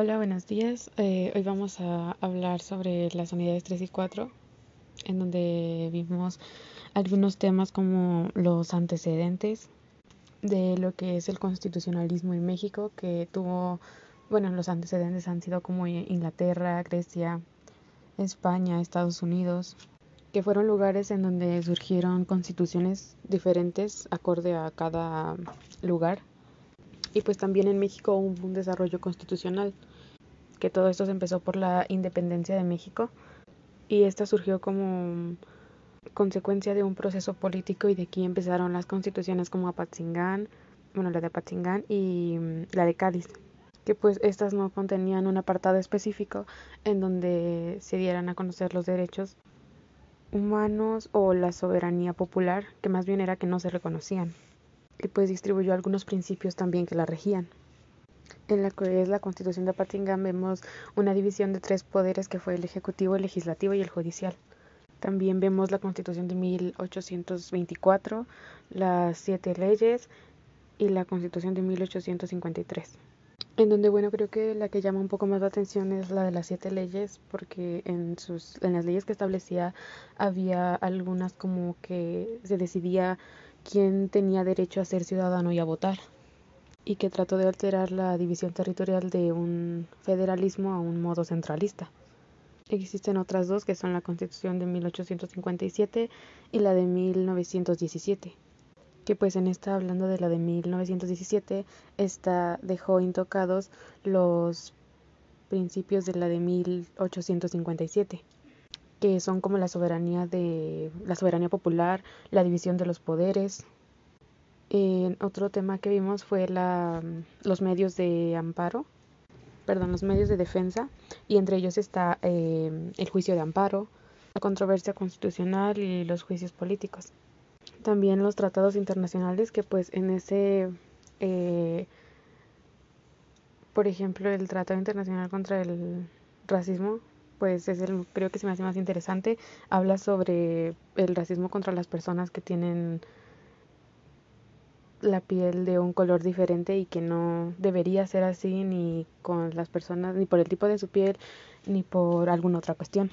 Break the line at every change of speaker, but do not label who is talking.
Hola, buenos días. Eh, hoy vamos a hablar sobre las unidades 3 y 4, en donde vimos algunos temas como los antecedentes de lo que es el constitucionalismo en México, que tuvo, bueno, los antecedentes han sido como Inglaterra, Grecia, España, Estados Unidos, que fueron lugares en donde surgieron constituciones diferentes acorde a cada lugar. Y pues también en México hubo un desarrollo constitucional que todo esto se empezó por la independencia de México y esta surgió como consecuencia de un proceso político y de aquí empezaron las constituciones como Apatzingán, bueno, la de Apatzingán y mm, la de Cádiz, que pues estas no contenían un apartado específico en donde se dieran a conocer los derechos humanos o la soberanía popular, que más bien era que no se reconocían, y pues distribuyó algunos principios también que la regían en la que es la Constitución de Apatingán vemos una división de tres poderes que fue el Ejecutivo, el Legislativo y el Judicial. También vemos la Constitución de 1824, las siete leyes y la Constitución de 1853. En donde, bueno, creo que la que llama un poco más la atención es la de las siete leyes, porque en, sus, en las leyes que establecía había algunas como que se decidía quién tenía derecho a ser ciudadano y a votar y que trató de alterar la división territorial de un federalismo a un modo centralista. Existen otras dos que son la Constitución de 1857 y la de 1917 que pues en esta hablando de la de 1917 esta dejó intocados los principios de la de 1857 que son como la soberanía de la soberanía popular, la división de los poderes, otro tema que vimos fue la, los medios de amparo, perdón, los medios de defensa, y entre ellos está eh, el juicio de amparo, la controversia constitucional y los juicios políticos. También los tratados internacionales que pues en ese, eh, por ejemplo, el Tratado Internacional contra el Racismo, pues es el, creo que se me hace más interesante, habla sobre el racismo contra las personas que tienen la piel de un color diferente y que no debería ser así ni con las personas, ni por el tipo de su piel, ni por alguna otra cuestión.